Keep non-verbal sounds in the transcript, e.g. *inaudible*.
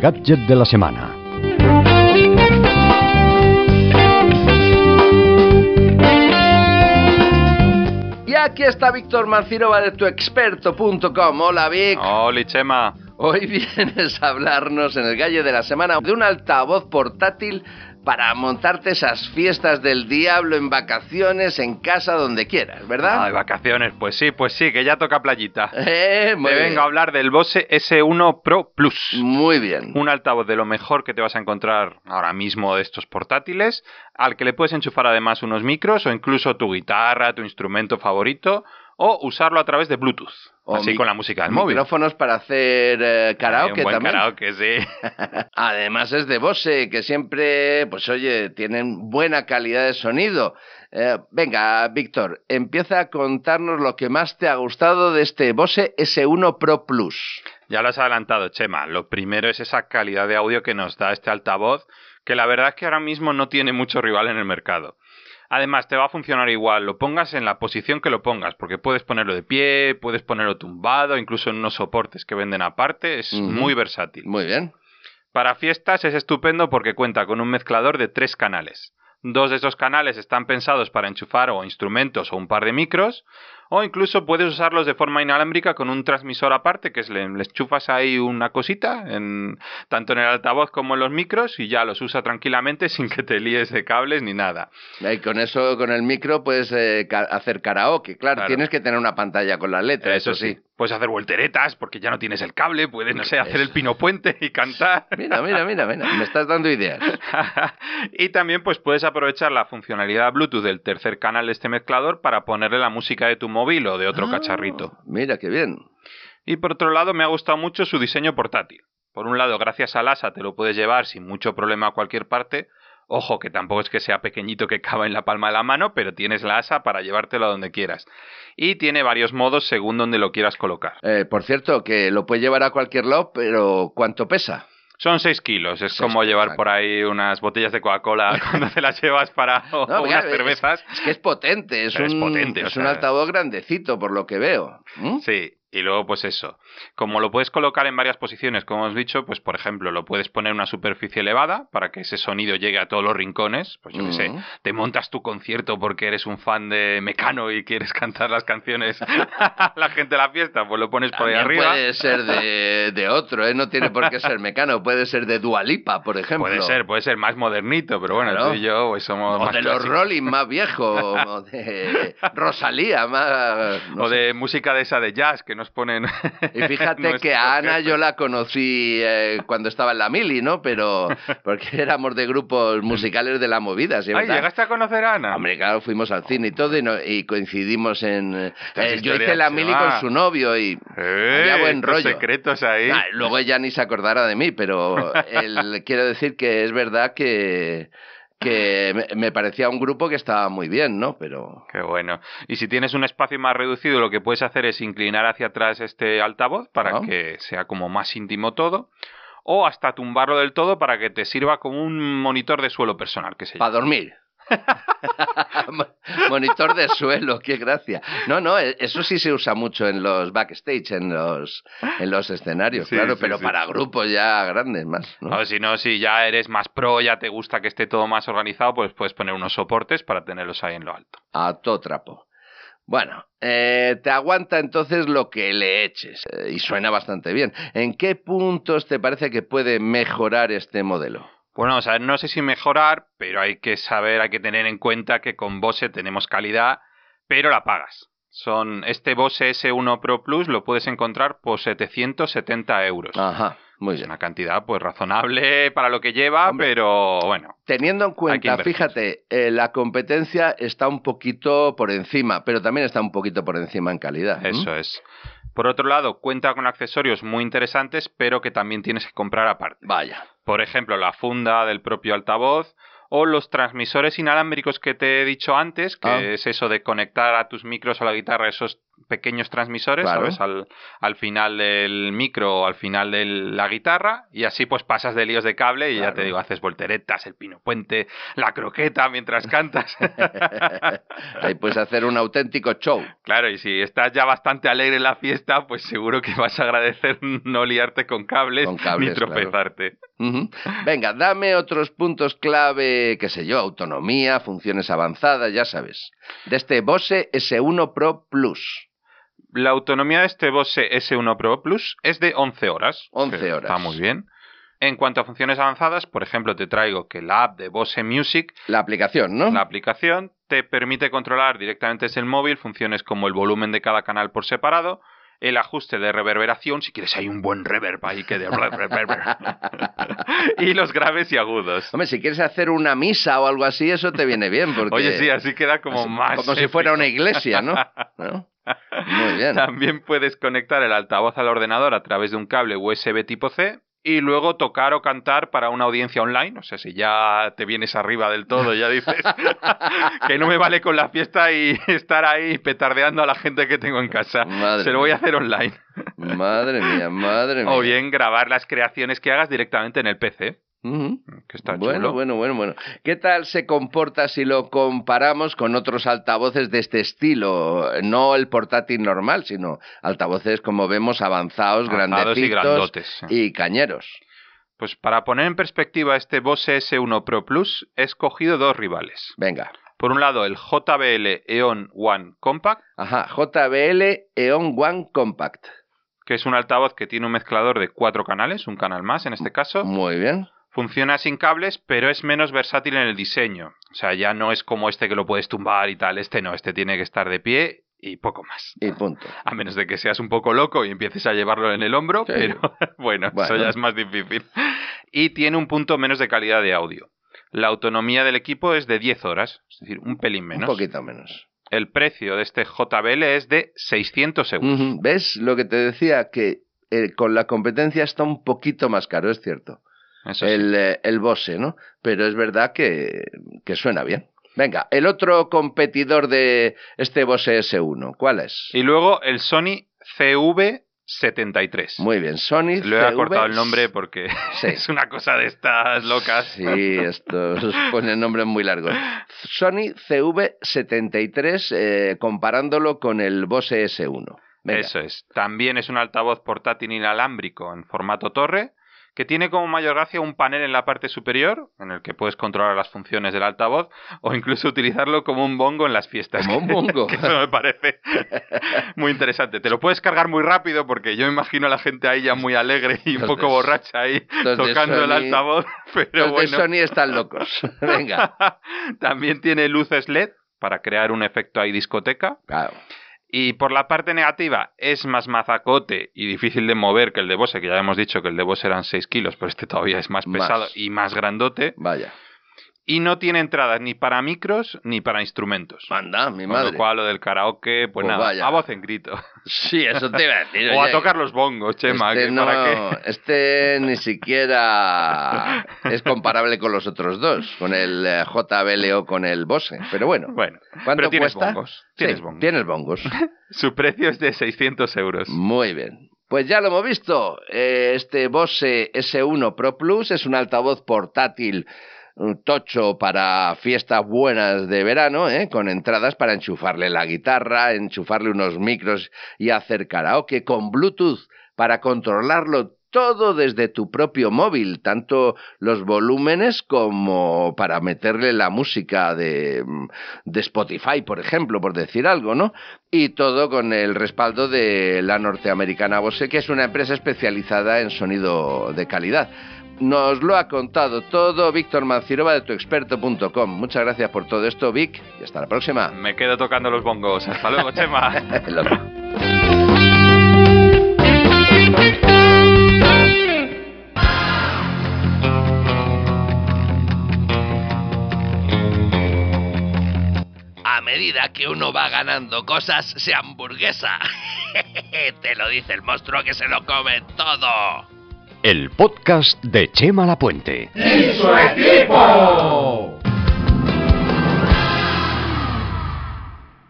Gadget de la semana. Y aquí está Víctor Mancirova de tuexperto.com. Hola Vic. Hola Chema. Hoy *laughs* vienes a hablarnos en el gallo de la semana de un altavoz portátil para montarte esas fiestas del diablo en vacaciones, en casa, donde quieras, ¿verdad? Ay, vacaciones, pues sí, pues sí, que ya toca playita. *laughs* Eh, muy Te bien. vengo a hablar del Bose S1 Pro Plus. Muy bien. Un altavoz de lo mejor que te vas a encontrar ahora mismo de estos portátiles, al que le puedes enchufar además unos micros o incluso tu guitarra, tu instrumento favorito, o usarlo a través de Bluetooth, O así con la música del móvil. Micrófonos para hacer eh, karaoke un buen también. karaoke, sí. *laughs* Además es de Bose, que siempre, pues oye, tienen buena calidad de sonido. Eh, venga, Víctor, empieza a contarnos lo que más te ha gustado de este Bose S1 Pro Plus. Ya lo has adelantado, Chema. Lo primero es esa calidad de audio que nos da este altavoz, que la verdad es que ahora mismo no tiene mucho rival en el mercado. Además, te va a funcionar igual, lo pongas en la posición que lo pongas, porque puedes ponerlo de pie, puedes ponerlo tumbado, incluso en unos soportes que venden aparte, es muy versátil. Muy bien. Para fiestas es estupendo porque cuenta con un mezclador de tres canales. Dos de esos canales están pensados para enchufar o instrumentos o un par de micros, o incluso puedes usarlos de forma inalámbrica con un transmisor aparte, que es le, le enchufas ahí una cosita, en, tanto en el altavoz como en los micros, y ya los usa tranquilamente *laughs* sin que te líes de cables ni nada. Y con eso, con el micro, puedes eh, ca- hacer karaoke. Claro, Claro. tienes que tener una pantalla con las letras, eso, sí. Puedes hacer volteretas porque ya no tienes el cable, puedes, no sé, hacer el pino puente y cantar. *laughs* Mira, mira, mira, mira, me estás dando ideas. *laughs* y también pues puedes aprovechar la funcionalidad Bluetooth del tercer canal de este mezclador para ponerle la música de tu móvil o de otro Ah, cacharrito. Mira, qué bien. Y por otro lado me ha gustado mucho su diseño portátil. Por un lado, gracias al ASA te lo puedes llevar sin mucho problema a cualquier parte. Ojo, que tampoco es que sea pequeñito que cabe en la palma de la mano, pero tienes la ASA para llevártelo a donde quieras. Y tiene varios modos según donde lo quieras colocar. Eh, por cierto, que lo puedes llevar a cualquier lado, pero ¿cuánto pesa? Son 6 kilos, es Seis como kilos, llevar por ahí unas botellas de Coca-Cola *laughs* cuando te las llevas para o No, unas cervezas. Es, que es potente, es Pero es un, potente, es un altavoz grandecito, por lo que veo. ¿Mm? Sí, y luego pues eso. Como lo puedes colocar en varias posiciones, como hemos dicho, pues por ejemplo, lo puedes poner en una superficie elevada para que ese sonido llegue a todos los rincones. Pues yo qué sé, Mm. te montas tu concierto porque eres un fan de Mecano y quieres *laughs* cantar las canciones a la gente de la fiesta, pues lo pones por ahí arriba. puede ser de, de otro, ¿eh? no tiene por qué ser mecano, puede ser de Dualipa, por ejemplo. Puede ser, puede ser más modernito, pero bueno, Claro. tú y yo pues somos O más de los. Rolling más viejos, o de *laughs* Rosalía más... no o sé. de música de esa de jazz que nos ponen. Y *laughs* fíjate que a Ana yo la conocí eh, cuando estaba en la mili, ¿no? Pero *laughs* porque éramos de grupos musicales de la movida, ¿sí? Ay, verdad? ¿llegaste a conocer a Ana? Hombre, claro, fuimos al cine y todo y, no- y coincidimos en... eh, yo hice la mili con su novio y... Eh, había buen rollo. secretos ahí. Ah, luego ella ni se acordará de mí, pero el- *laughs* quiero decir que es verdad que, que me, parecía un grupo que estaba muy bien, ¿no? Pero... Qué bueno. Y si tienes un espacio más reducido, lo que puedes hacer es inclinar hacia atrás este altavoz para Ah. que sea como más íntimo todo. O hasta tumbarlo del todo para que te sirva como un monitor de suelo personal, que se Para dormir. Mo- *laughs* Monitor de suelo, qué gracia. No, no, e- eso sí se usa mucho en los backstage, en los, en los escenarios, Sí, claro, sí, pero sí. para grupos ya grandes más. ¿no? Si no, si ya eres más pro, ya te gusta que esté todo más organizado, pues puedes poner unos soportes para tenerlos ahí en lo alto. A todo trapo. Bueno, eh, te aguanta entonces lo que le eches eh, y suena bastante bien. ¿En qué puntos te parece que puede mejorar este modelo? Bueno, o sea, no sé si mejorar, pero hay que saber, hay que tener en cuenta que con Bose tenemos calidad, pero la pagas. Son este Bose S1 Pro Plus lo puedes encontrar por 770 euros. Ajá. Muy es bien. una cantidad pues razonable para lo que lleva, Hombre. pero bueno. Teniendo en cuenta, fíjate, eh, la competencia está un poquito por encima, pero también está un poquito por encima en calidad. Eso es. Por otro lado, cuenta con accesorios muy interesantes, pero que también tienes que comprar aparte. Vaya. Por ejemplo, la funda del propio altavoz o los transmisores inalámbricos que te he dicho antes, que Ah. es eso de conectar a tus micros o a la guitarra esos pequeños transmisores, Claro. ¿sabes? Al, al final del micro o al final de la guitarra y así pues pasas de líos de cable y ya te digo, haces volteretas, el pino puente, la croqueta mientras cantas. *laughs* Ahí puedes hacer un auténtico show. Claro, y si estás ya bastante alegre en la fiesta, pues seguro que vas a agradecer no liarte con cables, Con cables, ni tropezarte. Venga, dame otros puntos clave, qué sé yo, autonomía, funciones avanzadas, ya sabes. De este Bose S1 Pro Plus. La autonomía de este Bose S1 Pro Plus es de 11 horas. 11 que horas. Está muy bien. En cuanto a funciones avanzadas, por ejemplo, te traigo que la app de Bose Music, La aplicación, ¿no? la aplicación, te permite controlar directamente desde el móvil funciones como el volumen de cada canal por separado, el ajuste de reverberación, si quieres hay un buen reverb ahí que de... *laughs* y los graves y agudos. Hombre, si quieres hacer una misa o algo así, eso te viene bien. Porque Oye, sí, así queda como así- más... Como si fuera una iglesia, ¿no? *laughs* ¿No? Muy bien. También puedes conectar el altavoz al ordenador a través de un cable USB tipo C y luego tocar o cantar para una audiencia online. O sea, si ya te vienes arriba del todo, ya dices *laughs* que no me vale con la fiesta y estar ahí petardeando a la gente que tengo en casa. Madre Se lo voy a hacer online. Madre mía, madre mía. O bien grabar las creaciones que hagas directamente en el PC, Que está Bueno, chulo. bueno, bueno, bueno. ¿Qué tal se comporta si lo comparamos con otros altavoces de este estilo? No el portátil normal, sino altavoces, como vemos, avanzados, Avanzados y grandotes, y cañeros. Pues para poner en perspectiva este Bose S1 Pro Plus, he escogido dos rivales. Venga. Por un lado, el JBL Eon One Compact, Ajá, JBL Eon One Compact. que es un altavoz que tiene un mezclador de cuatro canales, un canal más en este caso. Muy bien. Funciona sin cables, pero es menos versátil en el diseño. O sea, ya no es como este que lo puedes tumbar y tal. Este no, este tiene que estar de pie y poco más. Y punto. A menos de que seas un poco loco y empieces a llevarlo en el hombro, Sí. pero *laughs* bueno, eso ya es más difícil. Y tiene un punto menos de calidad de audio. La autonomía del equipo es de 10 horas, es decir, un pelín menos. Un poquito menos. El precio de este JBL es de 600 euros. ¿Ves lo que te decía? Que eh, con la competencia está un poquito más caro, es cierto. El, eh, el Bose, ¿no? Pero es verdad que, que suena bien. Venga, el otro competidor de este Bose S1, ¿cuál es? Y luego el Sony CV73. Muy bien, Sony Lo he CV. acortado el nombre porque Sí. *laughs* es una cosa de estas locas. Sí, estos ponen nombres muy largos. Sony CV73, eh, comparándolo con el Bose S1. Venga. Eso es. También es un altavoz portátil inalámbrico en formato torre que tiene como mayor gracia un panel en la parte superior en el que puedes controlar las funciones del altavoz o incluso utilizarlo como un bongo en las fiestas. Como un *laughs* bongo. Que Eso me parece muy interesante. Te lo puedes cargar muy rápido porque yo imagino a la gente ahí ya muy alegre y un Los poco de- borracha ahí tocando el altavoz. *laughs* Pero Los bueno. de Sony están locos. *laughs* Venga. También tiene luces LED para crear un efecto ahí discoteca. Claro. Y por la parte negativa, es más mazacote y difícil de mover que el de Bose, que ya hemos dicho que el de Bose eran 6 kilos, pero este todavía es más Más. pesado y más grandote. Vaya. Y no tiene entradas ni para micros ni para instrumentos. Manda, mi Con madre. lo cual, lo del karaoke, pues, Pues nada, vaya. a voz en grito. *laughs* Sí, eso te iba a decir. o a tocar los bongos, Chema, este, que no, para qué. este ni siquiera es comparable con los otros dos, con el eh, JBL o con el Bose. Pero bueno, Bueno, ¿cuánto pero tienes cuesta? bongos. Sí, Tienes bongos. tienes bongos. *laughs* Su precio es de 600 euros. Muy bien. Pues ya lo hemos visto. Eh, Este Bose S1 Pro Plus es un altavoz portátil tocho para fiestas buenas de verano, ¿eh? con entradas para enchufarle la guitarra, enchufarle unos micros y hacer karaoke, con Bluetooth para controlarlo todo desde tu propio móvil, tanto los volúmenes como para meterle la música de, de Spotify, por ejemplo, por decir algo, ¿no? Y todo con el respaldo de la norteamericana Bose, que es una empresa especializada en sonido de calidad. Nos lo ha contado todo Víctor Mancirova de tuexperto.com. Muchas gracias por todo esto, Vic, y hasta la próxima. Me quedo tocando los bongos. Hasta luego, Chema. *laughs* medida que uno va ganando cosas, se hamburguesa. *laughs* Te lo dice el monstruo que se lo come todo. El podcast de Chema Lapuente. ¡Eso es